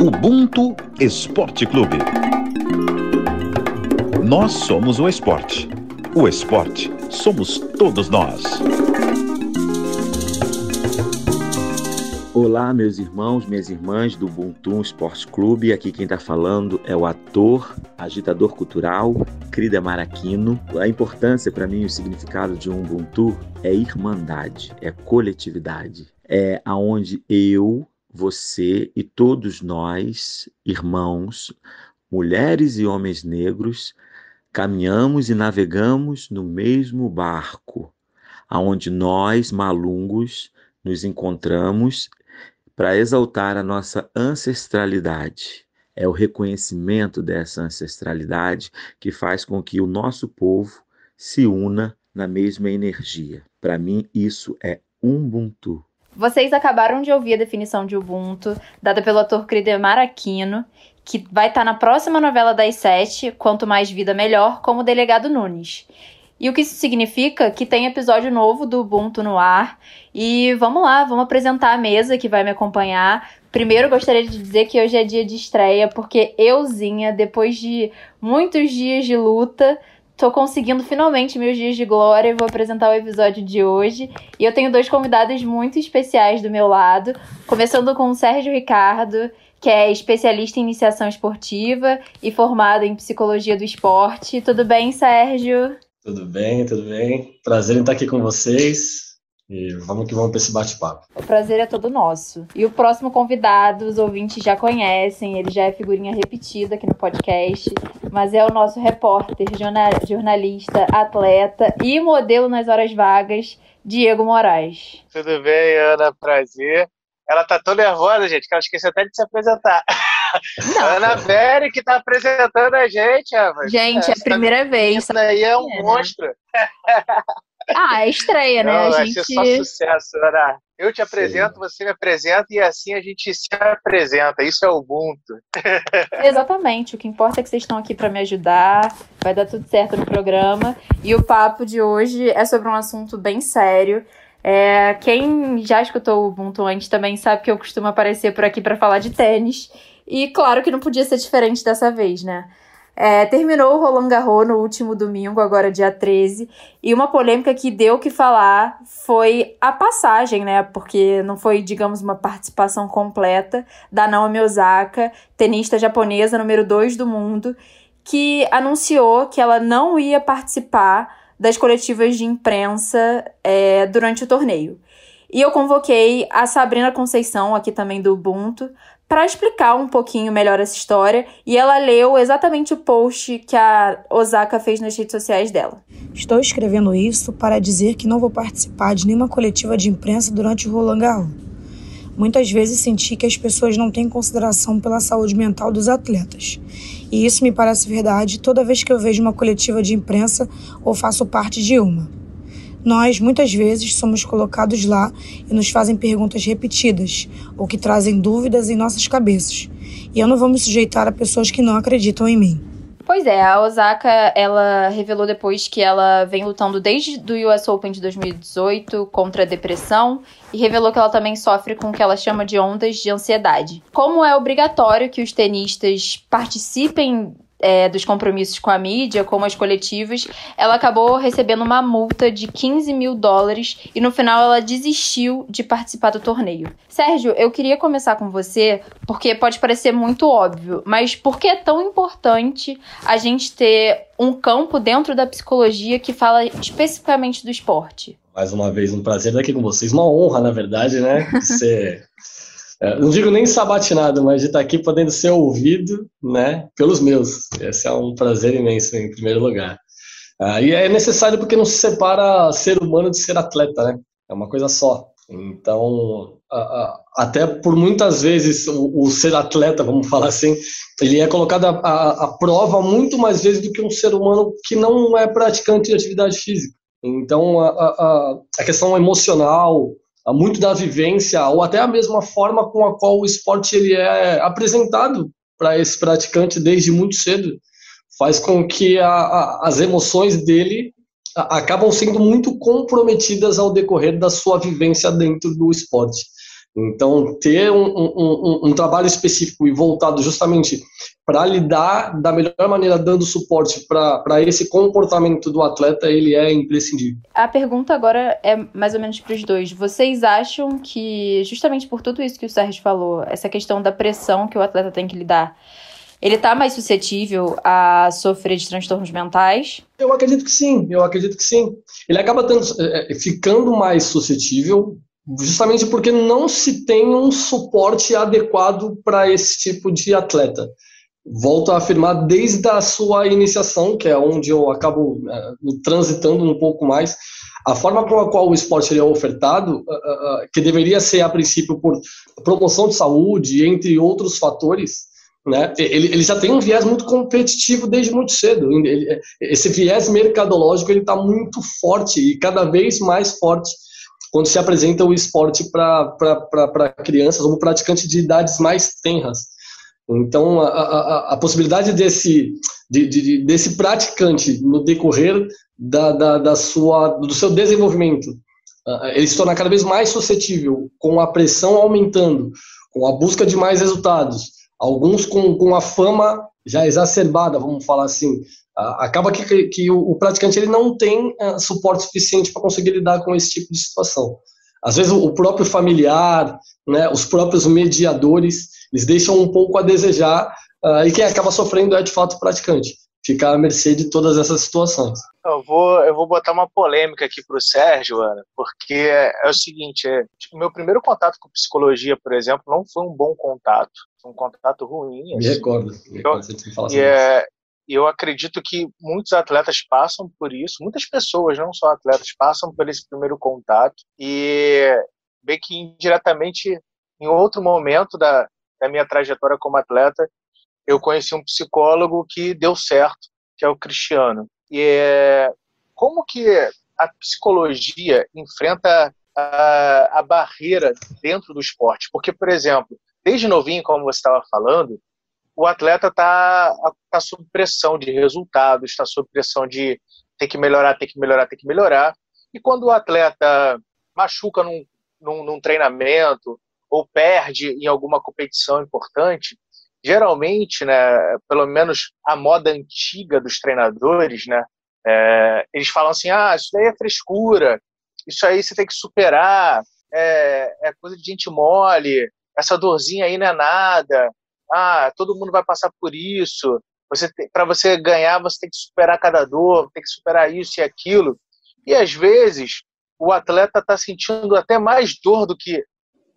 Ubuntu Esporte Clube. Nós somos o esporte. O esporte somos todos nós. Olá, meus irmãos, minhas irmãs do Ubuntu Esporte Clube. Aqui quem está falando é o ator, agitador cultural, Crida Maraquino. A importância para mim, o significado de um Ubuntu é irmandade, é coletividade. É aonde eu, você e todos nós, irmãos, mulheres e homens negros, caminhamos e navegamos no mesmo barco, aonde nós, malungos, nos encontramos para exaltar a nossa ancestralidade. É o reconhecimento dessa ancestralidade que faz com que o nosso povo se una na mesma energia. Para mim, isso é Ubuntu. Vocês acabaram de ouvir a definição de Ubuntu, dada pelo ator Cridemar Aquino, que vai estar na próxima novela das sete, Quanto Mais Vida Melhor, como delegado Nunes. E o que isso significa? Que tem episódio novo do Ubuntu no ar. E vamos lá, vamos apresentar a mesa que vai me acompanhar. Primeiro, gostaria de dizer que hoje é dia de estreia, porque euzinha, depois de muitos dias de luta, tô conseguindo finalmente meus dias de glória e vou apresentar o episódio de hoje. E eu tenho dois convidados muito especiais do meu lado, começando com o Sérgio Ricardo, que é especialista em iniciação esportiva e formado em psicologia do esporte. Tudo bem, Sérgio? Tudo bem, tudo bem. Prazer em estar aqui com vocês. E vamos que vamos para esse bate-papo. O prazer é todo nosso. E o próximo convidado, os ouvintes já conhecem, ele já é figurinha repetida aqui no podcast, mas é o nosso repórter, jornalista, atleta e modelo nas horas vagas, Diego Moraes. Tudo bem, Ana? Prazer. Ela tá tão nervosa, gente, que ela esqueceu até de se apresentar. Não. Ana Vera que tá apresentando a gente, rapaz. Gente, é a primeira vez. Isso daí é um é, monstro. Ah, é estreia, né? Não, a vai gente... ser só sucesso, Ana. Eu te apresento, Sim. você me apresenta e assim a gente se apresenta. Isso é o Ubuntu. Exatamente. O que importa é que vocês estão aqui para me ajudar. Vai dar tudo certo no programa. E o papo de hoje é sobre um assunto bem sério. É, quem já escutou o Ubuntu antes também sabe que eu costumo aparecer por aqui para falar de tênis. E claro que não podia ser diferente dessa vez, né? É, terminou o Roland Garros no último domingo, agora dia 13, e uma polêmica que deu o que falar foi a passagem, né? Porque não foi, digamos, uma participação completa da Naomi Osaka, tenista japonesa número 2 do mundo, que anunciou que ela não ia participar das coletivas de imprensa é, durante o torneio. E eu convoquei a Sabrina Conceição, aqui também do Ubuntu, para explicar um pouquinho melhor essa história e ela leu exatamente o post que a Osaka fez nas redes sociais dela. Estou escrevendo isso para dizer que não vou participar de nenhuma coletiva de imprensa durante o Roland Garros. Muitas vezes senti que as pessoas não têm consideração pela saúde mental dos atletas. E isso me parece verdade toda vez que eu vejo uma coletiva de imprensa ou faço parte de uma. Nós, muitas vezes, somos colocados lá e nos fazem perguntas repetidas ou que trazem dúvidas em nossas cabeças. E eu não vou me sujeitar a pessoas que não acreditam em mim. Pois é, a Osaka, ela revelou depois que ela vem lutando desde o US Open de 2018 contra a depressão e revelou que ela também sofre com o que ela chama de ondas de ansiedade. Como é obrigatório que os tenistas participem é, dos compromissos com a mídia, como as coletivas, ela acabou recebendo uma multa de 15 mil dólares e no final ela desistiu de participar do torneio. Sérgio, eu queria começar com você, porque pode parecer muito óbvio, mas por que é tão importante a gente ter um campo dentro da psicologia que fala especificamente do esporte? Mais uma vez, um prazer estar aqui com vocês, uma honra, na verdade, né? Ser não digo nem sabatinado, mas de estar aqui podendo ser ouvido, né, pelos meus. Esse é um prazer imenso, em primeiro lugar. Uh, e é necessário porque não se separa ser humano de ser atleta, né? É uma coisa só. Então, até por muitas vezes o, ser atleta, vamos falar assim, ele é colocado à prova muito mais vezes do que um ser humano que não é praticante de atividade física. Então, a, a questão emocional, muito da vivência ou até a mesma forma com a qual o esporte ele é apresentado para esse praticante desde muito cedo faz com que a, a, as emoções dele acabam sendo muito comprometidas ao decorrer da sua vivência dentro do esporte. Então, ter um, um, um, um trabalho específico e voltado justamente para lidar da melhor maneira, dando suporte para esse comportamento do atleta, ele é imprescindível. A pergunta agora é mais ou menos para os dois. Vocês acham que, justamente por tudo isso que o Sérgio falou, essa questão da pressão que o atleta tem que lidar, ele está mais suscetível a sofrer de transtornos mentais? Eu acredito que sim, eu acredito que sim. Ele acaba tendo, é, ficando mais suscetível justamente porque não se tem um suporte adequado para esse tipo de atleta. Volto a afirmar desde a sua iniciação, que é onde eu acabo uh, transitando um pouco mais, a forma com a qual o esporte é ofertado, uh, uh, que deveria ser a princípio por promoção de saúde, entre outros fatores, né, ele, ele já tem um viés muito competitivo desde muito cedo. Ele, esse viés mercadológico ele está muito forte e cada vez mais forte quando se apresenta o esporte para crianças ou praticantes de idades mais tenras. Então, a, a, a possibilidade desse, de, de, desse praticante, no decorrer da, da, da, sua, do seu desenvolvimento, ele se tornar cada vez mais suscetível, com a pressão aumentando, com a busca de mais resultados, alguns com, com a fama já exacerbada, vamos falar assim, acaba que, que o, o, praticante ele não tem uh, suporte suficiente para conseguir lidar com esse tipo de situação. Às vezes o, o próprio familiar, né, os próprios mediadores, eles deixam um pouco a desejar uh, e quem acaba sofrendo é de fato o praticante, ficar à mercê de todas essas situações. Eu vou, eu vou botar uma polêmica aqui para o Sérgio, Ana, porque é, é o seguinte, é, tipo, meu primeiro contato com psicologia, por exemplo, não foi um bom contato, foi um contato ruim. Assim. Me recordo, me recordo eu, e é, eu acredito que muitos atletas passam por isso, muitas pessoas, não só atletas, passam por esse primeiro contato e bem que indiretamente, em outro momento da, da minha trajetória como atleta, eu conheci um psicólogo que deu certo, que é o Cristiano. E é, como que a psicologia enfrenta a, a barreira dentro do esporte? Porque, por exemplo, desde novinho, como você estava falando, o atleta está tá sob pressão de resultados, está sob pressão de ter que melhorar, ter que melhorar, ter que melhorar. E quando o atleta machuca num, num, num treinamento ou perde em alguma competição importante, geralmente, né, pelo menos a moda antiga dos treinadores, né, é, eles falam assim, ah, isso daí é frescura, isso aí você tem que superar, é, é coisa de gente mole, essa dorzinha aí não é nada, ah, todo mundo vai passar por isso. Você para você ganhar, você tem que superar cada dor, tem que superar isso e aquilo. E às vezes o atleta está sentindo até mais dor do que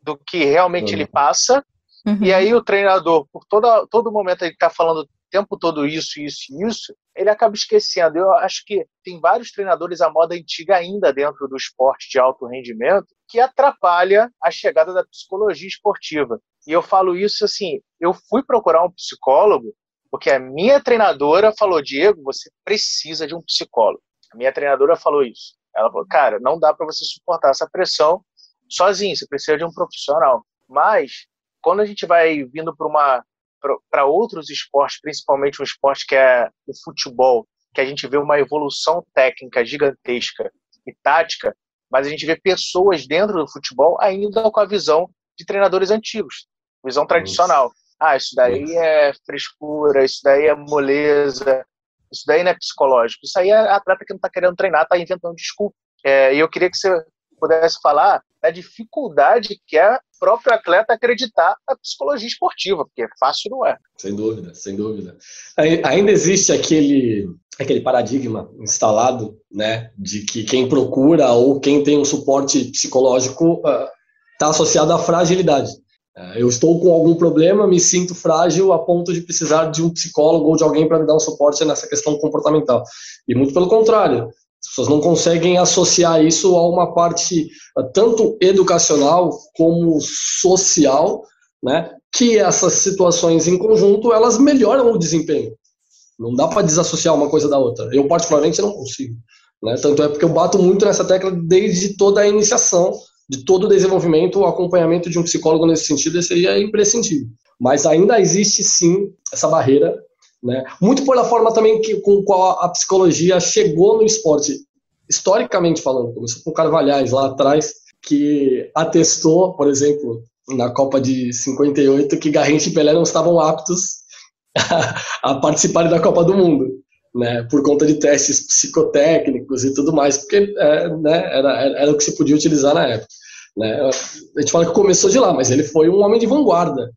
do que realmente uhum. ele passa. Uhum. E aí o treinador, por toda, todo momento ele está falando o tempo todo isso, isso e isso, ele acaba esquecendo. Eu acho que tem vários treinadores à moda antiga ainda dentro do esporte de alto rendimento que atrapalha a chegada da psicologia esportiva. E eu falo isso assim, eu fui procurar um psicólogo porque a minha treinadora falou, Diego, você precisa de um psicólogo. A minha treinadora falou isso. Ela falou, cara, não dá para você suportar essa pressão sozinho, você precisa de um profissional. Mas quando a gente vai vindo para uma para outros esportes, principalmente um esporte que é o futebol, que a gente vê uma evolução técnica gigantesca e tática, mas a gente vê pessoas dentro do futebol ainda com a visão de treinadores antigos, visão tradicional. Ah, isso daí é frescura, isso daí é moleza, isso daí não é psicológico. Isso aí é atleta que não está querendo treinar, está inventando desculpa. É, e eu queria que você pudesse falar da dificuldade que é próprio atleta acreditar na psicologia esportiva, porque fácil não é. Sem dúvida, sem dúvida. Ainda existe aquele, aquele paradigma instalado, né, de que quem procura ou quem tem um suporte psicológico uh, está associado à fragilidade. É, eu estou com algum problema, me sinto frágil a ponto de precisar de um psicólogo ou de alguém para me dar um suporte nessa questão comportamental. E muito pelo contrário, pessoas não conseguem associar isso a uma parte eh, tanto educacional como social, né? Que essas situações em conjunto elas melhoram o desempenho. Não dá para desassociar uma coisa da outra. Eu particularmente não consigo. Né? Tanto é porque eu bato muito nessa tecla desde toda a iniciação de todo o desenvolvimento, o acompanhamento de um psicólogo nesse sentido seria imprescindível. Mas ainda existe sim essa barreira, né? muito pela forma também que, com qual a psicologia chegou no esporte, historicamente falando. Começou com Carvalhais lá atrás, que atestou, por exemplo, na Copa de 58 que Garrincha e Pelé não estavam aptos a, participarem da Copa do Mundo, né, por conta de testes psicotécnicos e tudo mais, porque é, né, era, era o que se podia utilizar na época. Né. A gente fala que começou de lá, mas ele foi um homem de vanguarda.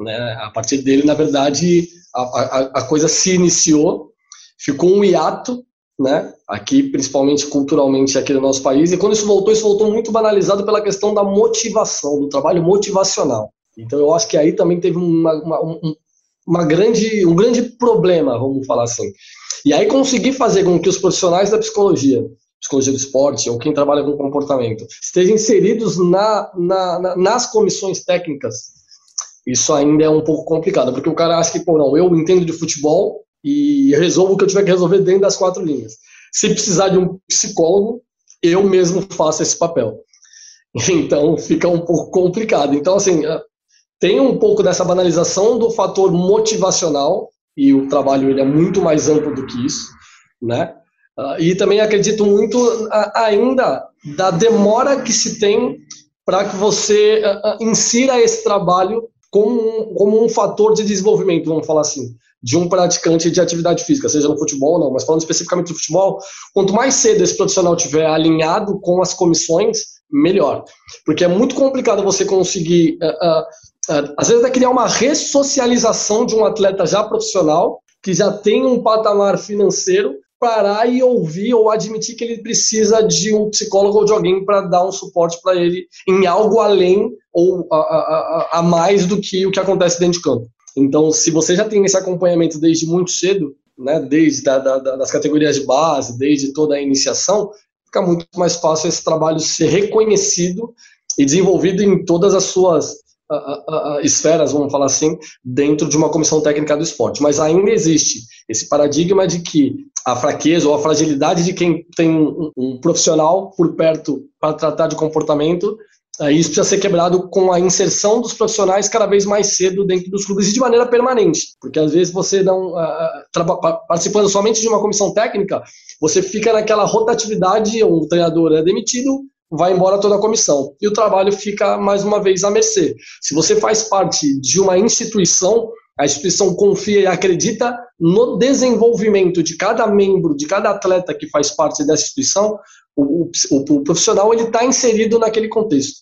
Né. A partir dele, na verdade, a, a, a coisa se iniciou, ficou um hiato né? Aqui, principalmente culturalmente aqui no nosso país. E quando isso voltou, isso voltou muito banalizado pela questão da motivação, do trabalho motivacional. Então, eu acho que aí também teve uma, uma, um, uma grande, um grande problema, vamos falar assim. E aí conseguir fazer com que os profissionais da psicologia, psicologia do esporte ou quem trabalha com comportamento, estejam inseridos na, na, na, nas comissões técnicas, isso ainda é um pouco complicado, porque o cara acha que, pô, não, eu entendo de futebol, e resolvo o que eu tiver que resolver dentro das quatro linhas. Se precisar de um psicólogo, eu mesmo faço esse papel. Então fica um pouco complicado. Então, assim, ah, tem um pouco dessa banalização do fator motivacional, e o trabalho ele é muito mais amplo do que isso, né? Ah, e também acredito muito ah, ainda da demora que se tem para que você insira esse trabalho como um, como um fator de desenvolvimento, vamos falar assim de um praticante de atividade física, seja no futebol ou não, mas falando especificamente do futebol, quanto mais cedo esse profissional tiver alinhado com as comissões, melhor. Porque é muito complicado você conseguir, uh, uh, uh, às vezes, é criar uma ressocialização de um atleta já profissional, que já tem um patamar financeiro, parar e ouvir ou admitir que ele precisa de um psicólogo ou de alguém para dar um suporte para ele em algo além ou a, a, a, mais do que o que acontece dentro de campo. Então, se você já tem esse acompanhamento desde muito cedo, né, desde da, da, das categorias de base, desde toda a iniciação, fica muito mais fácil esse trabalho ser reconhecido e desenvolvido em todas as suas uh, uh, esferas, vamos falar assim, dentro de uma comissão técnica do esporte. Mas ainda existe esse paradigma de que a fraqueza ou a fragilidade de quem tem um, um profissional por perto para tratar de comportamento isso precisa ser quebrado com a inserção dos profissionais cada vez mais cedo dentro dos clubes e de maneira permanente, porque às vezes você não participando somente de uma comissão técnica, você fica naquela rotatividade, um treinador é demitido, vai embora toda a comissão e o trabalho fica mais uma vez à mercê. Se você faz parte de uma instituição, a instituição confia e acredita no desenvolvimento de cada membro, de cada atleta que faz parte dessa instituição, o, o, o profissional ele está inserido naquele contexto.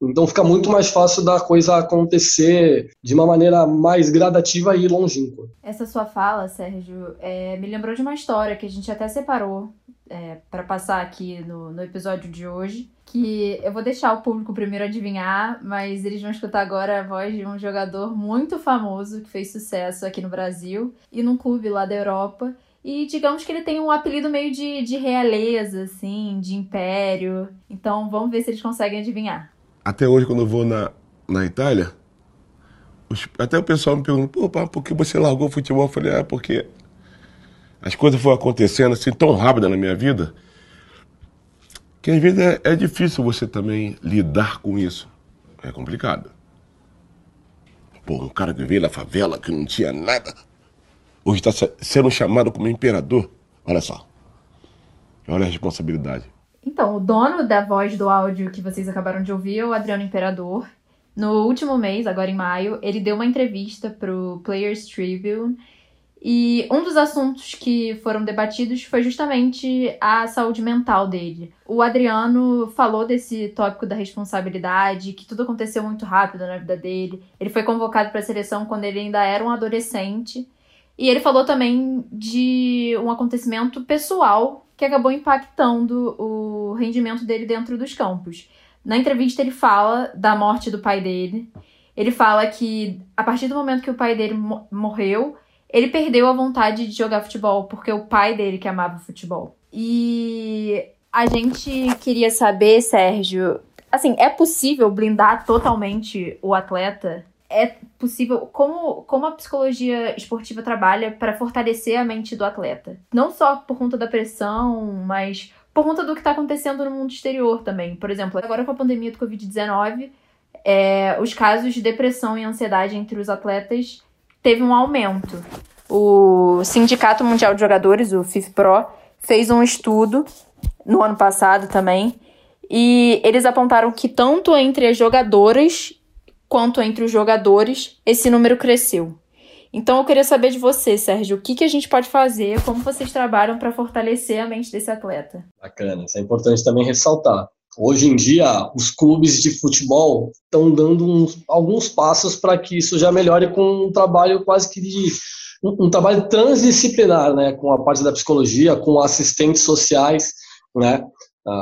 Então fica muito mais fácil da coisa acontecer de uma maneira mais gradativa e longínqua. Essa sua fala, Sérgio, é, me lembrou de uma história que a gente até separou é, para passar aqui no, no episódio de hoje. Que eu vou deixar o público primeiro adivinhar, mas eles vão escutar agora a voz de um jogador muito famoso que fez sucesso aqui no Brasil e num clube lá da Europa. E digamos que ele tem um apelido meio de, de realeza, assim, de império. Então vamos ver se eles conseguem adivinhar até hoje, quando eu vou na, na Itália, os, até o pessoal me pergunta, pô, pá, por que você largou o futebol? Eu falei, ah, porque as coisas foram acontecendo assim tão rápido na minha vida, que às vezes é, é difícil você também lidar com isso. É complicado. Pô, um cara que veio da favela, que não tinha nada, hoje está sendo chamado como imperador. Olha só. Olha a responsabilidade. Então, o dono da voz do áudio que vocês acabaram de ouvir é o Adriano Imperador. No último mês, agora em maio, ele deu uma entrevista pro Players Tribune e um dos assuntos que foram debatidos foi justamente a saúde mental dele. O Adriano falou desse tópico da responsabilidade, que tudo aconteceu muito rápido na vida dele. Ele foi convocado para a seleção quando ele ainda era um adolescente. E ele falou também de um acontecimento pessoal que acabou impactando o rendimento dele dentro dos campos. Na entrevista, ele fala da morte do pai dele. Ele fala que a partir do momento que o pai dele morreu, ele perdeu a vontade de jogar futebol, porque o pai dele que amava futebol. E a gente queria saber, Sérgio, assim, é possível blindar totalmente o atleta é possível como, como a psicologia esportiva trabalha para fortalecer a mente do atleta. Não só por conta da pressão, mas por conta do que está acontecendo no mundo exterior também. Por exemplo, agora com a pandemia do Covid-19, é, os casos de depressão e ansiedade entre os atletas teve um aumento. O Sindicato Mundial de Jogadores, o FIFPRO, fez um estudo no ano passado também, e eles apontaram que tanto entre as jogadoras quanto entre os jogadores, esse número cresceu. Então eu queria saber de você, Sérgio, o que, que a gente pode fazer, como vocês trabalham para fortalecer a mente desse atleta? Bacana, isso é importante também ressaltar. Hoje em dia, os clubes de futebol estão dando uns, alguns passos para que isso já melhore com um trabalho quase que de um, um, trabalho transdisciplinar, né, com a parte da psicologia, com assistentes sociais, né, a,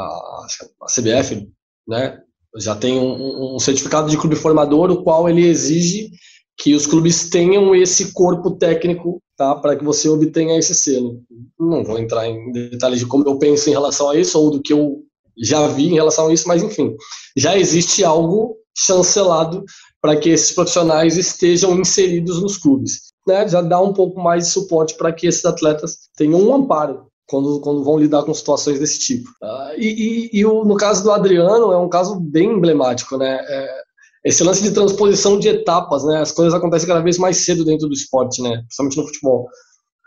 a CBF, né, já tem um, um certificado de clube formador, o qual ele exige que os clubes tenham esse corpo técnico tá, para que você obtenha esse selo. Não vou entrar em detalhes de como eu penso em relação a isso ou do que eu já vi em relação a isso, mas enfim, já existe algo chancelado para que esses profissionais estejam inseridos nos clubes. Né? Já dá um pouco mais de suporte para que esses atletas tenham um amparo quando, quando vão lidar com situações desse tipo. Uh, e, e, e o, no caso do Adriano, é um caso bem emblemático. Né? É, esse lance de transposição de etapas, né? As coisas acontecem cada vez mais cedo dentro do esporte, né? Principalmente no futebol.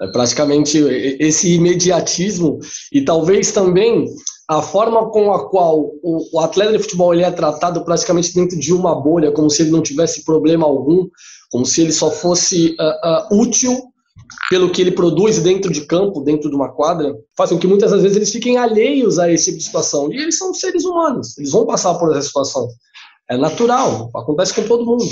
É praticamente esse imediatismo e talvez também a forma com a qual o, atleta de futebol ele é tratado praticamente dentro de uma bolha, como se ele não tivesse problema algum, como se ele só fosse uh, uh, útil pelo que ele produz dentro de campo, dentro de uma quadra, faz com que muitas das vezes eles fiquem alheios a esse tipo de situação. E eles são seres humanos, eles vão passar por essa situação. É natural, acontece com todo mundo.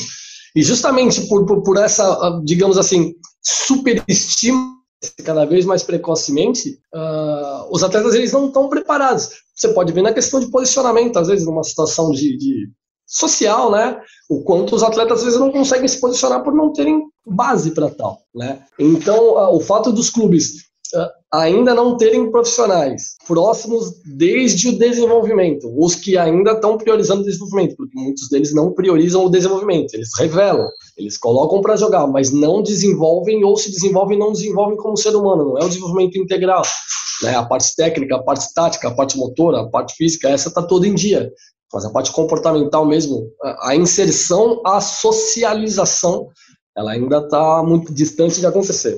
E justamente por, por, por essa, digamos assim, superestima cada vez mais precocemente, uh, os atletas eles não estão preparados. Você pode ver na questão de posicionamento, às vezes numa situação de, de social, né? O quanto os atletas às vezes não conseguem se posicionar por não terem base para tal, né? Então, uh, o fato dos clubes ainda não terem profissionais próximos desde o desenvolvimento, os que ainda estão priorizando o desenvolvimento, porque muitos deles não priorizam o desenvolvimento, eles revelam, eles colocam para jogar, mas não desenvolvem ou se desenvolvem não desenvolvem como ser humano, não é o desenvolvimento integral, né? A parte técnica, a parte tática, a parte motora, a parte física, essa está toda em dia. Mas a parte comportamental mesmo, a inserção, a socialização, ela ainda está muito distante de acontecer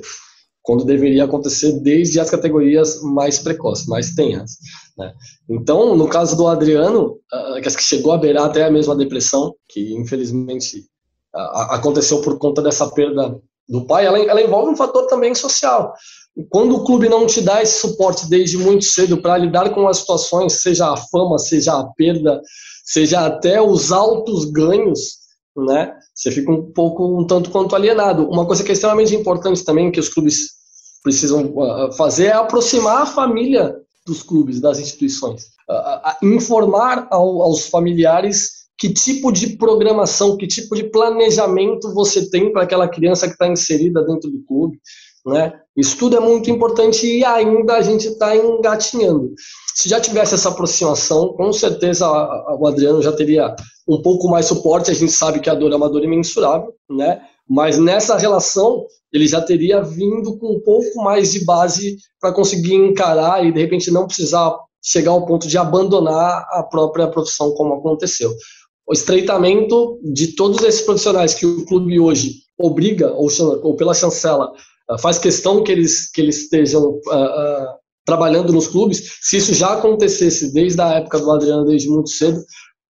quando deveria acontecer desde as categorias mais precoces, mais tenras. Né? Então, no caso do Adriano, uh, que chegou a beirar até a mesma depressão, que infelizmente aconteceu por conta dessa perda do pai, ela, ela envolve um fator também social. Quando o clube não te dá esse suporte desde muito cedo para lidar com as situações, seja a fama, seja a perda, seja até os altos ganhos, né? Você fica um pouco, um tanto quanto alienado. Uma coisa que é extremamente importante também, que os clubes precisam uh, fazer, é aproximar a família dos clubes, das instituições. Uh, informar ao, aos familiares que tipo de programação, que tipo de planejamento você tem para aquela criança que está inserida dentro do clube. Né? Isso tudo é muito importante e ainda a gente está engatinhando. Se já tivesse essa aproximação, com certeza o Adriano já teria um pouco mais suporte. A gente sabe que a dor é uma dor imensurável, né? mas nessa relação ele já teria vindo com um pouco mais de base para conseguir encarar e de repente não precisar chegar ao ponto de abandonar a própria profissão como aconteceu. O estreitamento de todos esses profissionais que o clube hoje obriga ou, ou pela chancela ah, faz questão que eles que eles estejam uh, uh, trabalhando nos clubes. Se isso já acontecesse desde a época do Adriano, desde muito cedo,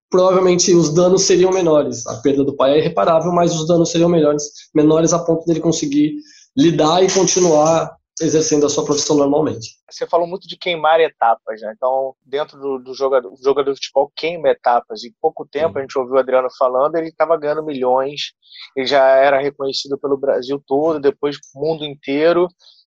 provavelmente os danos seriam menores. A perda do pai é irreparável, mas os danos seriam melhores, menores a ponto dele conseguir lidar e continuar exercendo a sua profissão normalmente. Você falou muito de queimar etapas, né? Então, dentro do, do jogador, jogador de futebol queima etapas. Em pouco tempo, a gente ouviu o Adriano falando, ele estava ganhando milhões, ele já era reconhecido pelo Brasil todo, depois mundo inteiro.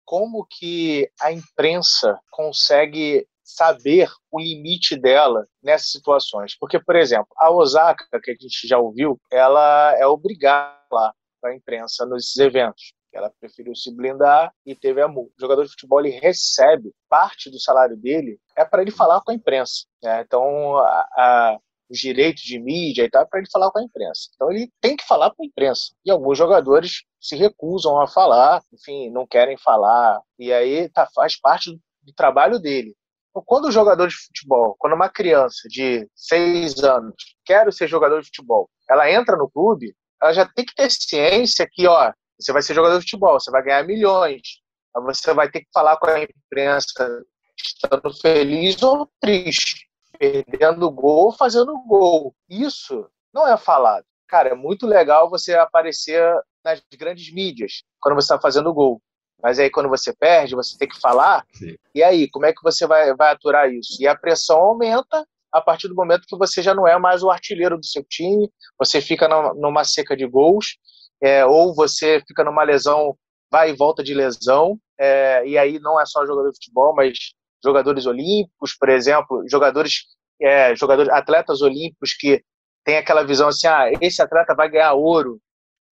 Como que a imprensa consegue saber o limite dela nessas situações. Porque, por exemplo, a Osaka, que a gente já ouviu, ela é obrigada lá para a imprensa nesses eventos. Ela preferiu se blindar e teve a multa. O jogador de futebol ele recebe parte do salário dele é para ele falar com a imprensa. Né? Então, a, a, os direitos de mídia e tal, é para ele falar com a imprensa. Então, ele tem que falar com a imprensa. E alguns jogadores se recusam a falar, enfim, não querem falar. E aí tá, faz parte do, do trabalho dele. Então, quando o jogador de futebol, quando uma criança de seis anos quer ser jogador de futebol, ela entra no clube, ela já tem que ter ciência que, ó, você vai ser jogador de futebol, você vai ganhar milhões, você vai ter que falar com a imprensa estando feliz ou triste, perdendo gol, fazendo gol. Isso não é falado. cara, é muito legal você aparecer nas grandes mídias quando você está fazendo gol. Mas aí quando você perde, você tem que falar. Sim. E aí, como é que você vai, vai aturar isso? E a pressão aumenta a partir do momento que você já não é mais o artilheiro do seu time, você fica numa seca de gols, é, ou você fica numa lesão, vai e volta de lesão, é, e aí não é só jogador de futebol, mas jogadores olímpicos, por exemplo, jogadores, é, jogadores atletas olímpicos que tem aquela visão assim, ah, esse atleta vai ganhar ouro,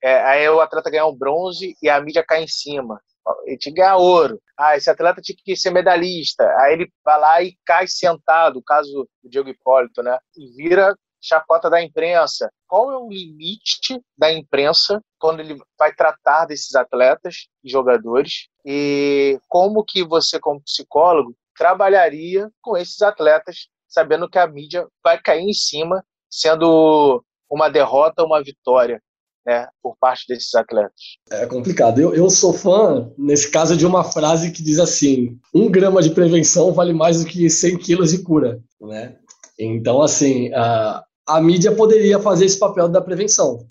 é, aí o atleta ganhar um bronze e a mídia cai em cima. Ele tinha que ganhar ouro. Ah, esse atleta tinha que ser medalhista. Aí ele vai lá e cai sentado, o caso do Diego Hipólito, né? E vira chacota da imprensa. Qual é o limite da imprensa quando ele vai tratar desses atletas e jogadores? E como que você, como psicólogo, trabalharia com esses atletas, sabendo que a mídia vai cair em cima sendo uma derrota uma vitória né, por parte desses atletas? É complicado. Eu, eu sou fã, nesse caso, de uma frase que diz assim: um grama de prevenção vale mais do que 100 quilos de cura. Né? Então, assim, a, a mídia poderia fazer esse papel da prevenção.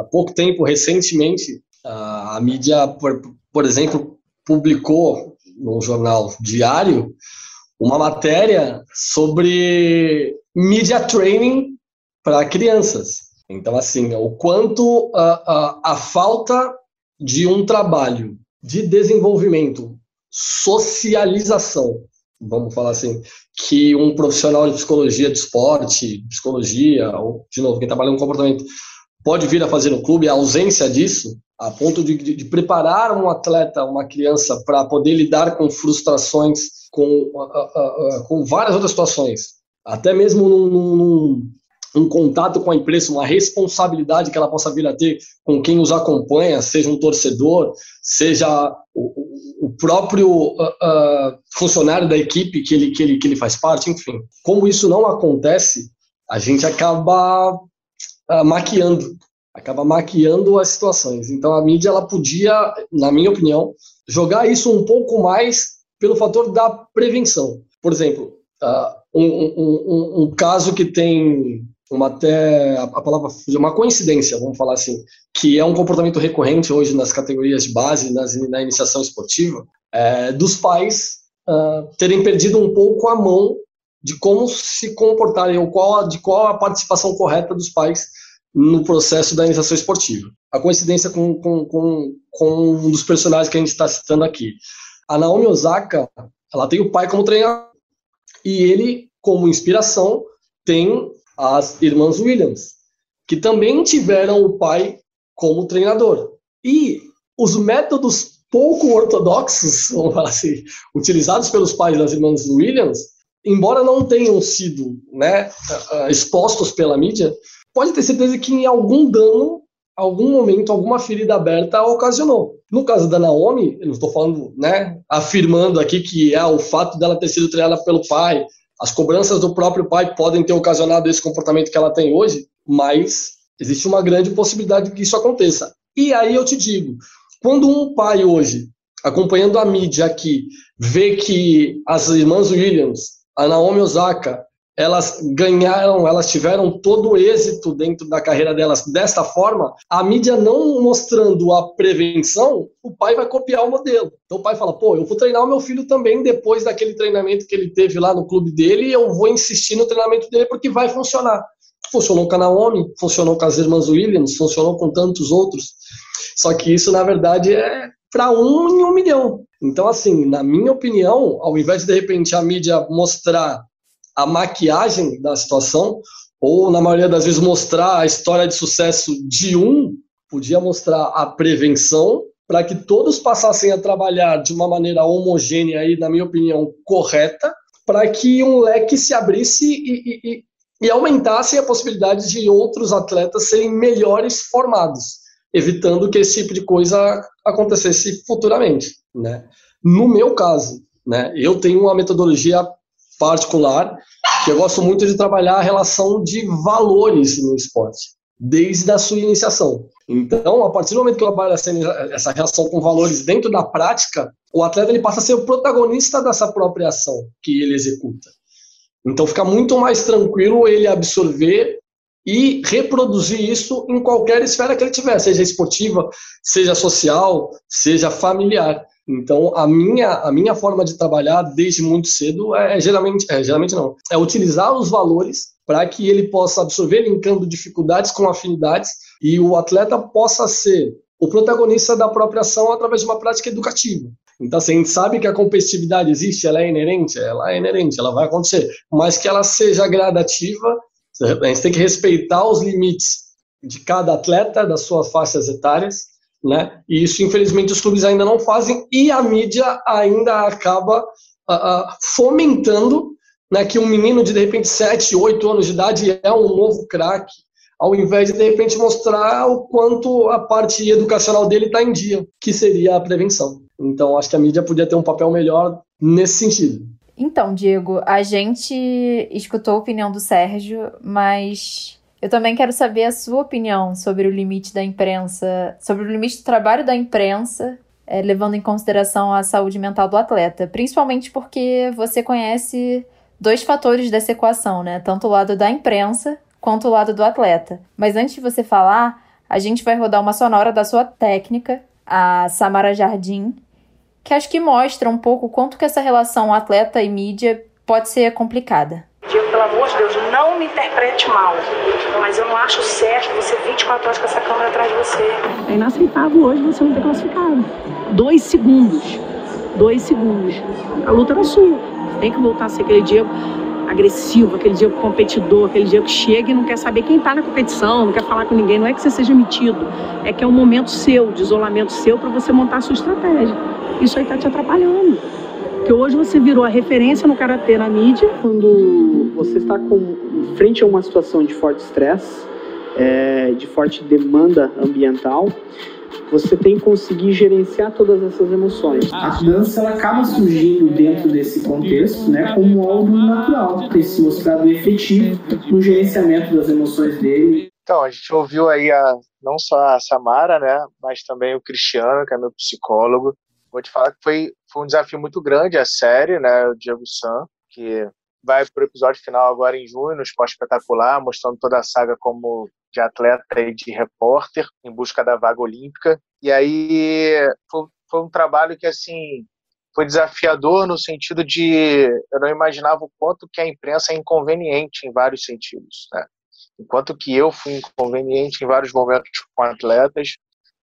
Há pouco tempo, recentemente, a, mídia, por, por exemplo, publicou num jornal diário uma matéria sobre media training para crianças. Então, assim, o quanto a, a, a falta de um trabalho de desenvolvimento, socialização, vamos falar assim, que um profissional de psicologia de esporte, psicologia, ou, de novo, quem trabalha no comportamento, pode vir a fazer no clube, a ausência disso, a ponto de, de, de preparar um atleta, uma criança, para poder lidar com frustrações, com, uh, uh, uh, com várias outras situações, até mesmo num, num, um contato com a imprensa, uma responsabilidade que ela possa vir a ter com quem os acompanha, seja um torcedor, seja o, próprio uh, uh, funcionário da equipe que ele, que, ele, que ele faz parte, enfim. Como isso não acontece, a gente acaba uh, maquiando, acaba maquiando as situações. Então a mídia ela podia, na minha opinião, jogar isso um pouco mais pelo fator da prevenção. Por exemplo, um, um, um, um caso que tem uma até a palavra uma coincidência, vamos falar assim, que é um comportamento recorrente hoje nas categorias de base, nas, na iniciação esportiva, é, dos pais uh, terem perdido um pouco a mão de como se comportarem ou qual de qual a participação correta dos pais no processo da iniciação esportiva. A coincidência com, com, com, com um dos personagens que a gente está citando aqui. A Naomi Osaka, ela tem o pai como treinador e ele, como inspiração, tem as irmãs Williams, que também tiveram o pai como treinador. E os métodos pouco ortodoxos, vamos falar assim, utilizados pelos pais das irmãs Williams, embora não tenham sido né, expostos pela mídia, pode ter certeza que em algum dano, algum momento, alguma ferida aberta ocasionou. No caso da Naomi, eu não estou falando, né, afirmando aqui que é o fato dela ter sido treinada pelo pai, as cobranças do próprio pai podem ter ocasionado esse comportamento que ela tem hoje, mas existe uma grande possibilidade de que isso aconteça. E aí eu te digo, quando um pai hoje, acompanhando a mídia aqui, vê que as irmãs Williams, a Naomi Osaka, elas ganharam, elas tiveram todo o êxito dentro da carreira delas desta forma, a mídia não mostrando a prevenção, o pai vai copiar o modelo. Então o pai fala: pô, eu vou treinar o meu filho também depois daquele treinamento que ele teve lá no clube dele, e eu vou insistir no treinamento dele porque vai funcionar. Funcionou com a Naomi, funcionou com as irmãs Williams, funcionou com tantos outros. Só que isso, na verdade, é para um em um milhão. Então, assim, na minha opinião, ao invés de de repente a mídia mostrar a maquiagem da situação, ou na maioria das vezes mostrar a história de sucesso de um, podia mostrar a prevenção para que todos passassem a trabalhar de uma maneira homogênea e, na minha opinião, correta, para que um leque se abrisse e, e, e aumentasse a possibilidade de outros atletas serem melhores formados, evitando que esse tipo de coisa acontecesse futuramente. Né? No meu caso, né, eu tenho uma metodologia particular, que eu gosto muito de trabalhar a relação de valores no esporte, desde a sua iniciação. Então, a partir do momento que eu trabalho essa relação com valores dentro da prática, o atleta ele passa a ser o protagonista dessa própria ação que ele executa. Então, fica muito mais tranquilo ele absorver e reproduzir isso em qualquer esfera que ele tiver, seja esportiva, seja social, seja familiar. Então, a minha, a minha forma de trabalhar desde muito cedo é, é geralmente, é, geralmente não, é utilizar os valores para que ele possa absorver linkando dificuldades com afinidades e o atleta possa ser o protagonista da própria ação através de uma prática educativa. Então, assim, a gente sabe que a competitividade existe, ela é inerente, ela é inerente, ela vai acontecer, mas que ela seja gradativa a gente tem que respeitar os limites de cada atleta, das suas faixas etárias, né? E isso, infelizmente, os clubes ainda não fazem e a mídia ainda acaba uh, fomentando né, que um menino de, de repente, 7, 8 anos de idade é um novo craque, ao invés de, de repente, mostrar o quanto a parte educacional dele está em dia, que seria a prevenção. Então, acho que a mídia podia ter um papel melhor nesse sentido. Então, Diego, a gente escutou a opinião do Sérgio, mas eu também quero saber a sua opinião sobre o limite da imprensa, sobre o limite do trabalho da imprensa, é, levando em consideração a saúde mental do atleta, principalmente porque você conhece dois fatores dessa equação, né? Tanto o lado da imprensa quanto o lado do atleta. Mas antes de você falar, a gente vai rodar uma sonora da sua técnica, a Samara Jardim, que acho que mostra um pouco quanto que essa relação atleta e mídia pode ser complicada. Pelo amor de Deus, não me interprete mal, mas eu não acho certo você 24 horas com essa câmera atrás de você. É inaceitável hoje você não ter classificado. Dois segundos. Dois segundos. A luta era sua. Tem que voltar a ser aquele Diego agressivo, aquele Diego competidor, aquele Diego que chega e não quer saber quem está na competição, não quer falar com ninguém. Não é que você seja metido, é que é um momento seu, de isolamento seu, para você montar a sua estratégia isso aí está te atrapalhando. Porque hoje você virou a referência no karatê na mídia. Quando você está com, frente a uma situação de forte estresse, é, de forte demanda ambiental, você tem que conseguir gerenciar todas essas emoções. A dança ela acaba surgindo dentro desse contexto, né, como algo natural, tem se mostrado efetivo no gerenciamento das emoções dele. Então, a gente ouviu aí a, não só a Samara, né, mas também o Cristiano, que é meu psicólogo, Vou te falar que foi, foi um desafio muito grande a série, né? O Diego San, que vai para o episódio final agora em junho, no Esporte Espetacular, mostrando toda a saga como de atleta e de repórter em busca da vaga olímpica. E aí foi, foi um trabalho que, assim, foi desafiador no sentido de eu não imaginava o quanto que a imprensa é inconveniente em vários sentidos, né? Enquanto que eu fui inconveniente em vários momentos com atletas,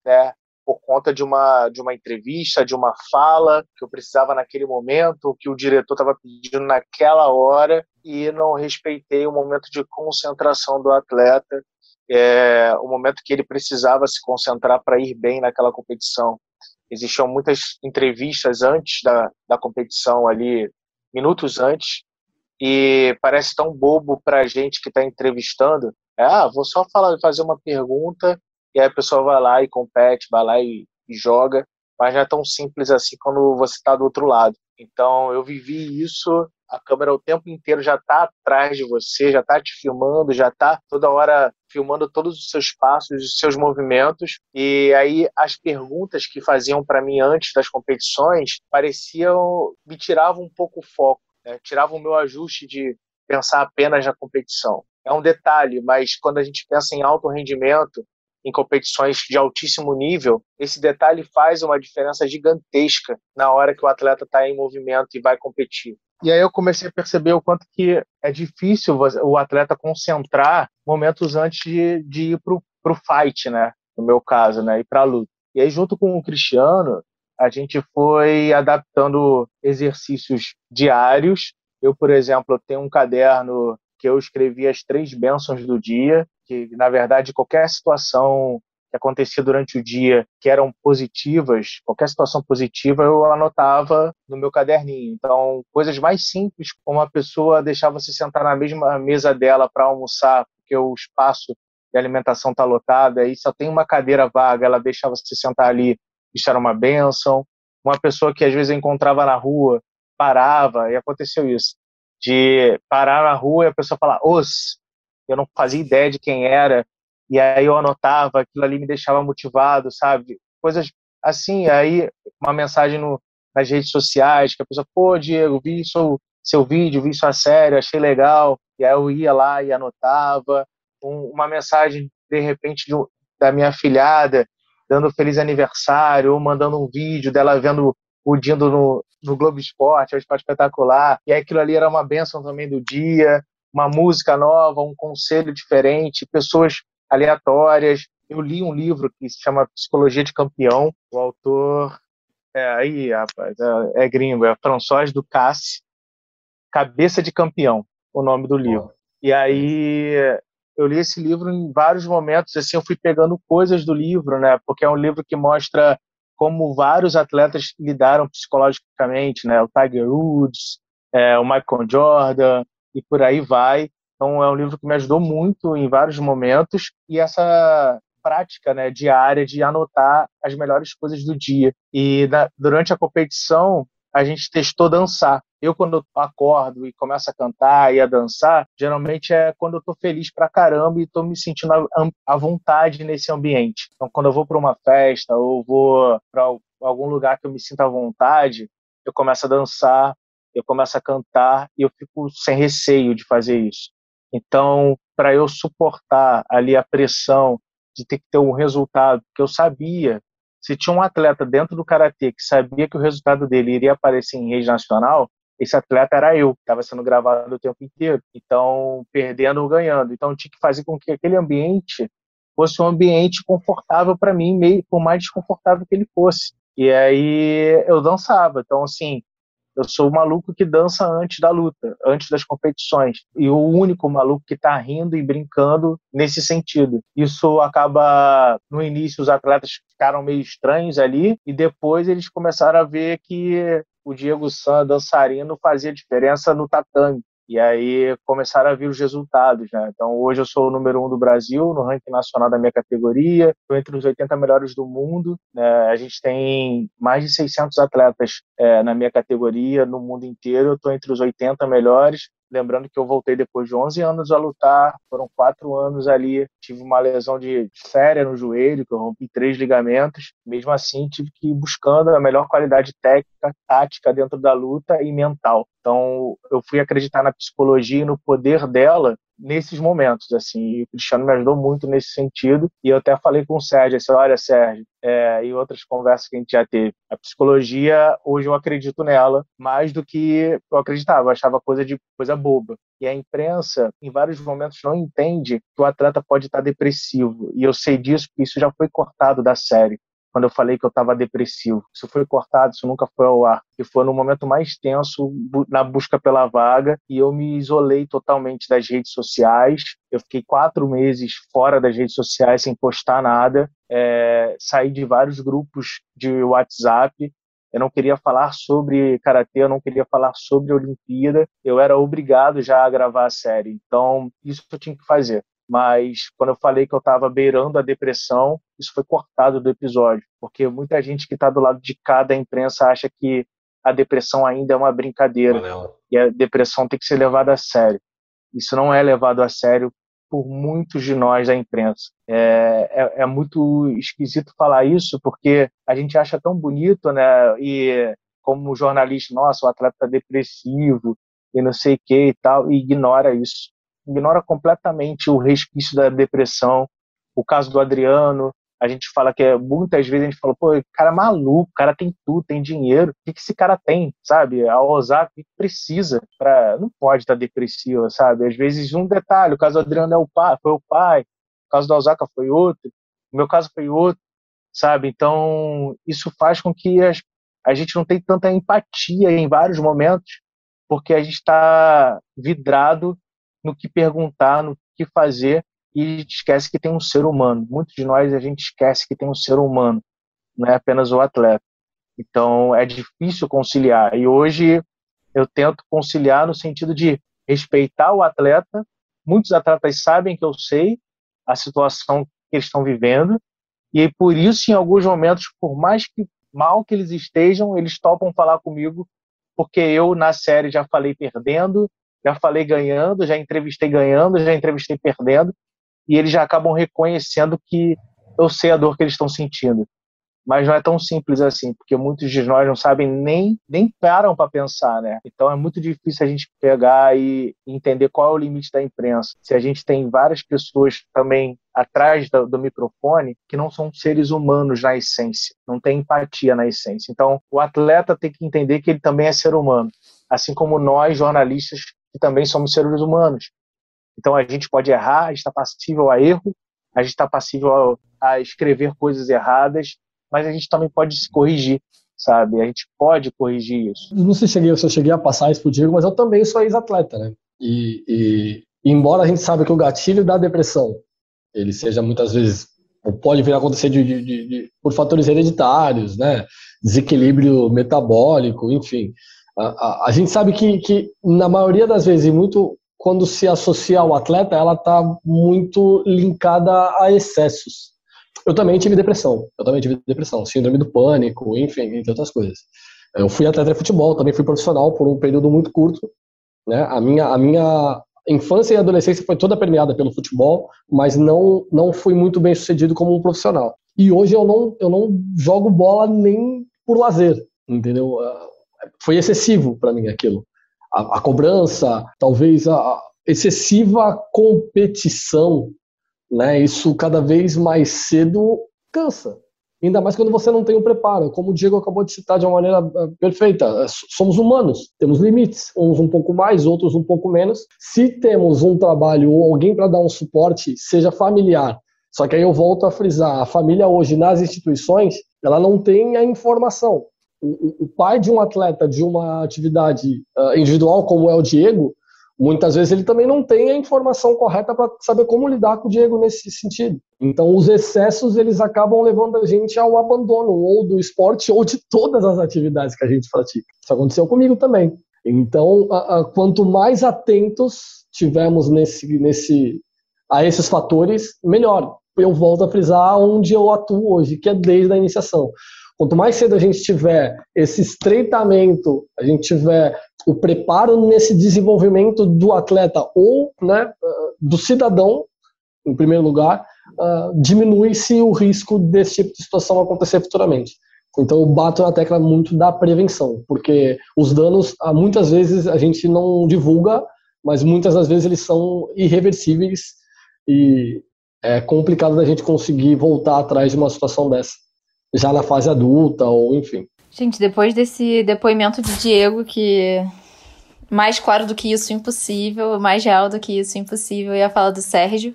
né? Por conta de uma, de uma entrevista, de uma fala que eu precisava naquele momento, que o diretor estava pedindo naquela hora, e não respeitei o momento de concentração do atleta, é, o momento que ele precisava se concentrar para ir bem naquela competição. Existiam muitas entrevistas antes da, da competição, ali, minutos antes, e parece tão bobo para a gente que está entrevistando. É, ah, vou só falar, fazer uma pergunta e aí a pessoa vai lá e compete, vai lá e, e joga, mas não é tão simples assim quando você está do outro lado. Então eu vivi isso, a câmera o tempo inteiro já está atrás de você, já está te filmando, já está toda hora filmando todos os seus passos, os seus movimentos. E aí as perguntas que faziam para mim antes das competições pareciam me tiravam um pouco o foco, né? tiravam o meu ajuste de pensar apenas na competição. É um detalhe, mas quando a gente pensa em alto rendimento, em competições de altíssimo nível, esse detalhe faz uma diferença gigantesca na hora que o atleta está em movimento e vai competir. E aí eu comecei a perceber o quanto que é difícil o atleta concentrar momentos antes de, de ir para o fight, né? No meu caso, né? Ir para a luta. E aí, junto com o Cristiano, a gente foi adaptando exercícios diários. Eu, por exemplo, tenho um caderno que eu escrevi as três bênçãos do dia que na verdade qualquer situação que acontecia durante o dia que eram positivas, qualquer situação positiva eu anotava no meu caderninho. Então, coisas mais simples, como a pessoa deixar você sentar na mesma mesa dela para almoçar, porque o espaço de alimentação está lotado, aí só tem uma cadeira vaga, ela deixa você sentar ali, isso era uma benção. Uma pessoa que às vezes eu encontrava na rua, parava, e aconteceu isso, de parar na rua e a pessoa falar, os, eu não fazia ideia de quem era, e aí eu anotava, aquilo ali me deixava motivado, sabe? Coisas assim, aí uma mensagem no, nas redes sociais, que a pessoa, pô, Diego, vi seu, seu vídeo, vi sua série, achei legal, e aí eu ia lá e anotava, um, uma mensagem, de repente, de, da minha filhada, dando feliz aniversário, ou mandando um vídeo dela vendo o Dindo no, no Globo Esporte, o Esporte Espetacular, e aquilo ali era uma bênção também do dia, uma música nova, um conselho diferente, pessoas aleatórias. Eu li um livro que se chama Psicologia de Campeão, o autor é, aí, rapaz, é, é gringo, é François Ducasse, Cabeça de Campeão, o nome do livro. E aí eu li esse livro em vários momentos, assim, eu fui pegando coisas do livro, né? Porque é um livro que mostra como vários atletas lidaram psicologicamente, né? O Tiger Woods, é, o Michael Jordan e por aí vai. Então é um livro que me ajudou muito em vários momentos e essa prática né, diária de anotar as melhores coisas do dia. E na, durante a competição, a gente testou dançar. Eu, quando eu acordo e começo a cantar e a dançar, geralmente é quando eu tô feliz pra caramba e tô me sentindo à vontade nesse ambiente. Então, quando eu vou para uma festa ou vou para algum lugar que eu me sinta à vontade, eu começo a dançar, eu começo a cantar e eu fico sem receio de fazer isso. Então, para eu suportar ali a pressão de ter que ter um resultado, porque eu sabia, se tinha um atleta dentro do karatê que sabia que o resultado dele iria aparecer em rede nacional, esse atleta era eu, estava sendo gravado o tempo inteiro. Então, perdendo ou ganhando. Então, tinha que fazer com que aquele ambiente fosse um ambiente confortável para mim, meio por mais desconfortável que ele fosse. E aí eu dançava. Então, assim, eu sou o maluco que dança antes da luta, antes das competições. E o único maluco que está rindo e brincando nesse sentido. Isso acaba, no início, os atletas ficaram meio estranhos ali, e depois eles começaram a ver que o Diego San, dançarino, fazia diferença no tatame. E aí começaram a vir os resultados, né? Então hoje eu sou o número um do Brasil no ranking nacional da minha categoria, estou entre os 80 melhores do mundo. Né? A gente tem mais de 600 atletas é, na minha categoria no mundo inteiro. Eu estou entre os 80 melhores. Lembrando que eu voltei depois de 11 anos a lutar, foram quatro anos ali. Tive uma lesão de séria no joelho, que eu rompi três ligamentos. Mesmo assim, tive que ir buscando a melhor qualidade técnica, tática dentro da luta e mental. Então, eu fui acreditar na psicologia e no poder dela nesses momentos, assim, e o Cristiano me ajudou muito nesse sentido, e eu até falei com o Sérgio, assim, olha, Sérgio, é, e outras conversas que a gente já teve, a psicologia, hoje eu acredito nela, mais do que eu acreditava, eu achava coisa de coisa boba, e a imprensa, em vários momentos, não entende que o atleta pode estar depressivo, e eu sei disso porque isso já foi cortado da série, quando eu falei que eu estava depressivo. Isso foi cortado, isso nunca foi ao ar. E foi no momento mais tenso na busca pela vaga e eu me isolei totalmente das redes sociais. Eu fiquei quatro meses fora das redes sociais sem postar nada. É, saí de vários grupos de WhatsApp. Eu não queria falar sobre karatê, eu não queria falar sobre Olimpíada. Eu era obrigado já a gravar a série. Então, isso eu tinha que fazer mas quando eu falei que eu estava beirando a depressão, isso foi cortado do episódio, porque muita gente que está do lado de cá da imprensa acha que a depressão ainda é uma brincadeira e a depressão tem que ser levada a sério. Isso não é levado a sério por muitos de nós da imprensa. É, é, é muito esquisito falar isso, porque a gente acha tão bonito, né? E como jornalista, nossa, o atleta tá depressivo e não sei o que e tal, e ignora isso ignora completamente o resquício da depressão. O caso do Adriano, a gente fala que é, muitas vezes a gente fala, pô, cara é maluco, cara tem tudo, tem dinheiro, o que, que esse cara tem, sabe? A Osaka precisa, pra, não pode estar depressiva, sabe? Às vezes um detalhe, o caso do Adriano é o pai, foi o pai, o caso da Osaka foi outro, o meu caso foi outro, sabe? Então, isso faz com que as, a gente não tenha tanta empatia em vários momentos, porque a gente está vidrado no que perguntar, no que fazer, e esquece que tem um ser humano. Muitos de nós a gente esquece que tem um ser humano, não é apenas o atleta. Então é difícil conciliar. E hoje eu tento conciliar no sentido de respeitar o atleta. Muitos atletas sabem que eu sei a situação que eles estão vivendo, e por isso, em alguns momentos, por mais que mal que eles estejam, eles topam falar comigo, porque eu na série já falei perdendo, já falei ganhando, já entrevistei ganhando, já entrevistei perdendo, e eles já acabam reconhecendo que eu sei a dor que eles estão sentindo. mas não é tão simples assim, porque muitos de nós não sabem nem, nem param para pensar, né? Então é muito difícil a gente pegar e entender qual é o limite da imprensa. Se a gente tem várias pessoas também atrás do, do, microfone que não são seres humanos na essência, não tem empatia na essência. Então, o atleta tem que entender que ele também é ser humano, assim como nós, jornalistas, que também somos seres humanos. Então, a gente pode errar, está passível a erro, a gente está passível a, a escrever coisas erradas, mas a gente também pode se corrigir, sabe? A gente pode corrigir isso. Não sei se, eu cheguei a passar isso pro Diego, mas eu também sou ex-atleta, né? E, e, embora a gente saiba que o gatilho da depressão, ele seja muitas vezes, pode vir a acontecer de, de, de, por fatores hereditários, né? Desequilíbrio metabólico, enfim. A, a, a gente sabe que, que, na maioria das vezes, e muito quando se associa ao atleta, ela está muito linkada a excessos. Eu também tive depressão. Eu também tive depressão, síndrome do pânico, enfim, entre outras coisas. Eu fui atleta de futebol, também fui profissional por um período muito curto. Né? A, minha, a minha infância e adolescência foi toda permeada pelo futebol, mas não, não fui muito bem sucedido como um profissional. E hoje eu não, eu não jogo bola nem por lazer, entendeu? Foi excessivo para mim aquilo. A, a, cobrança, talvez a excessiva competição né? Isso cada vez mais cedo cansa. Ainda mais quando você não tem o preparo. Como o Diego acabou de citar de uma maneira eh, perfeita, eh, somos humanos, temos limites, uns um pouco mais, outros um pouco menos. Se temos um trabalho ou alguém para dar um suporte, seja familiar, só que aí eu volto a frisar, a família hoje nas instituições, ela não tem a informação. O, pai de um atleta de uma atividade uh, individual, como é o Diego, muitas vezes ele também não tem a informação correta para saber como lidar com o Diego nesse sentido. Então, os excessos eles acabam levando a gente ao abandono ou do esporte ou de todas as atividades que a gente pratica. Isso aconteceu comigo também. Então, quanto mais atentos tivermos nesse, nesse, a esses fatores, melhor. Eu volto a frisar onde eu atuo hoje, que é desde a iniciação. Quanto mais cedo a gente tiver esse estreitamento, a gente tiver o preparo nesse desenvolvimento do atleta ou né, do cidadão, em primeiro lugar, uh, diminui-se o risco desse tipo de situação acontecer futuramente. Então, eu bato na tecla muito da prevenção, porque os danos, ah, muitas vezes, a gente não divulga, mas muitas das vezes eles são irreversíveis e é complicado da gente conseguir voltar atrás de uma situação dessa já na fase adulta ou enfim. Gente, depois desse depoimento de Diego, que mais claro do que isso, impossível, mais real do que isso, impossível, e a fala do Sérgio,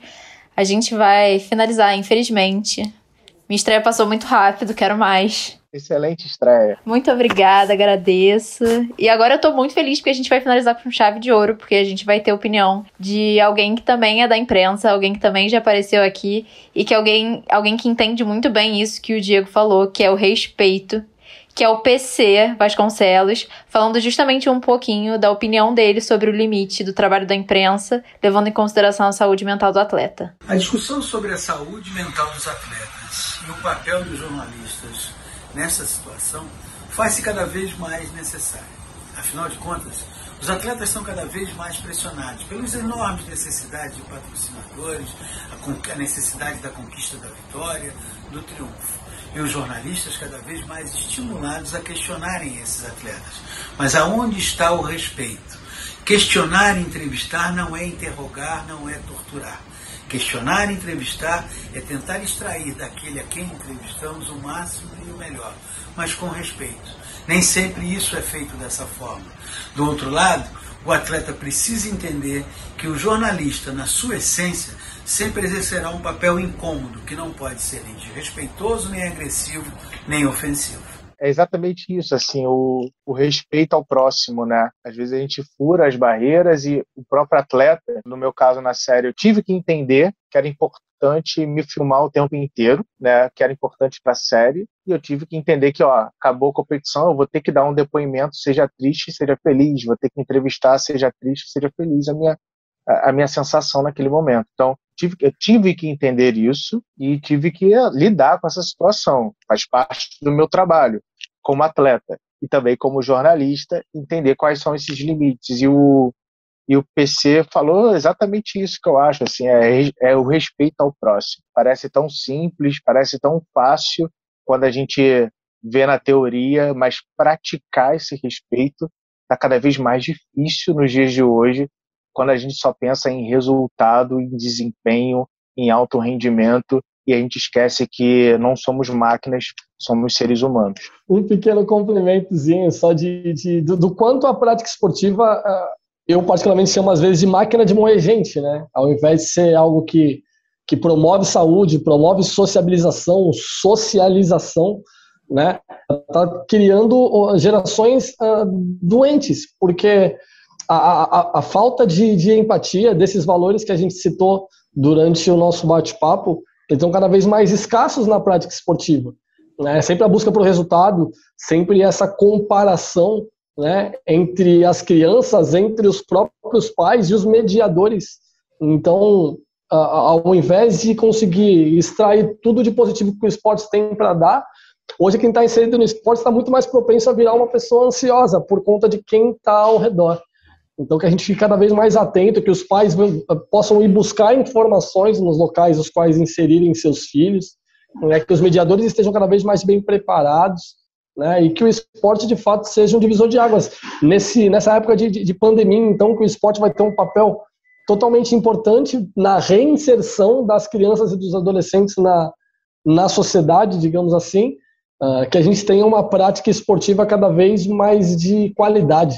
a gente vai finalizar, infelizmente. Minha estreia passou muito rápido, quero mais. Excelente estreia. Muito obrigada, agradeço. E agora eu tô muito feliz porque a gente vai finalizar com chave de ouro, porque a gente vai ter opinião de alguém que também é da imprensa, alguém que também já apareceu aqui e que alguém, alguém que entende muito bem isso que o Diego falou, que é o respeito, que é o PC Vasconcelos, falando justamente um pouquinho da opinião dele sobre o limite do trabalho da imprensa, levando em consideração a saúde mental do atleta. A discussão sobre a saúde mental dos atletas e o papel dos jornalistas nessa situação faz-se cada vez mais necessário. Afinal de contas, os atletas são cada vez mais pressionados pelas enormes necessidades de patrocinadores, a necessidade da conquista da vitória, do triunfo. E os jornalistas cada vez mais estimulados a questionarem esses atletas. Mas aonde está o respeito? Questionar e entrevistar não é interrogar, não é torturar. Questionar e entrevistar é tentar extrair daquele a quem entrevistamos o máximo e o melhor, mas com respeito. Nem sempre isso é feito dessa forma. Do outro lado, o atleta precisa entender que o jornalista, na sua essência, sempre exercerá um papel incômodo, que não pode ser nem desrespeitoso, nem agressivo, nem ofensivo é exatamente isso, assim, o, o, respeito ao próximo, né? Às vezes a gente fura as barreiras e o próprio atleta, no meu caso na série, eu tive que entender que era importante me filmar o tempo inteiro, né? Que era importante para a série e eu tive que entender que, ó, acabou a competição, eu vou ter que dar um depoimento, seja triste, seja feliz, vou ter que entrevistar, seja triste, seja feliz, a minha a minha sensação naquele momento. Então, tive, eu tive que entender isso e tive que lidar com essa situação. Faz parte do meu trabalho como atleta e também como jornalista, entender quais são esses limites. E o, e o PC falou exatamente isso que eu acho, assim, é, é o respeito ao próximo. Parece tão simples, parece tão fácil, quando a gente vê na teoria, mas praticar esse respeito está cada vez mais difícil nos dias de hoje, quando a gente só pensa em resultado, em desempenho, em alto rendimento e a gente esquece que não somos máquinas, somos seres humanos. Um pequeno complementozinho só de, de do, do, quanto a prática esportiva ah, eu particularmente chamo às vezes de máquina de moer gente, né? Ao invés de ser algo que, que promove saúde, promove sociabilização, socialização, né? Está criando gerações uh, doentes, porque a, a, a falta de, de, empatia desses valores que a gente citou durante o nosso bate-papo, estão cada vez mais escassos na prática esportiva. Né? Sempre a busca por resultado, sempre essa comparação né, entre as crianças, entre os próprios pais e os mediadores. Então, ao invés de conseguir extrair tudo de positivo que o esporte tem para dar, hoje quem está inserido no esporte está muito mais propenso a virar uma pessoa ansiosa por conta de quem está ao redor. Então, que a gente fique cada vez mais atento, que os pais possam ir buscar informações nos locais os quais inserirem seus filhos, né, que os mediadores estejam cada vez mais bem preparados, né, e que o esporte de fato seja um divisor de águas. Nesse, nessa época de, de, de pandemia, então, que o esporte vai ter um papel totalmente importante na reinserção das crianças e dos adolescentes na, na sociedade, digamos assim, uh, que a gente tenha uma prática esportiva cada vez mais de qualidade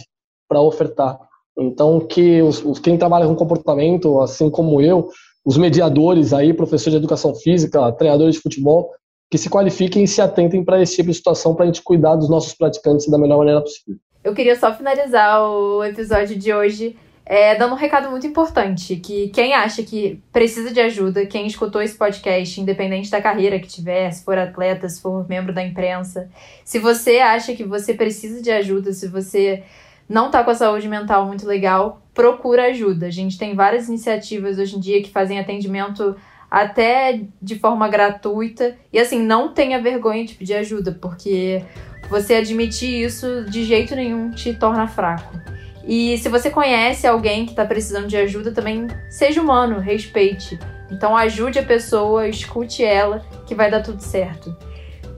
para ofertar. Então, que os, quem trabalha com comportamento, assim como eu, os mediadores aí, professores de educação física, treinadores de futebol, que se qualifiquem e se atentem para esse tipo de situação para a gente cuidar dos nossos praticantes da melhor maneira possível. Eu queria só finalizar o episódio de hoje é, dando um recado muito importante, que quem acha que precisa de ajuda, quem escutou esse podcast, independente da carreira que tiver, se for atleta, se for membro da imprensa, se você acha que você precisa de ajuda, se você não tá com a saúde mental muito legal, procura ajuda. A gente tem várias iniciativas hoje em dia que fazem atendimento até de forma gratuita. E assim, não tenha vergonha de pedir ajuda, porque você admitir isso de jeito nenhum te torna fraco. E se você conhece alguém que está precisando de ajuda, também seja humano, respeite. Então ajude a pessoa, escute ela, que vai dar tudo certo.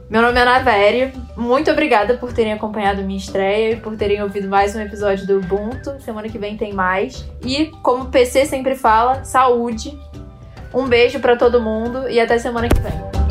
Meu nome é Ana Véria. Muito obrigada por terem acompanhado minha estreia e por terem ouvido mais um episódio do Ubuntu. Semana que vem tem mais. E, como o PC sempre fala, saúde. Um beijo para todo mundo e até semana que vem.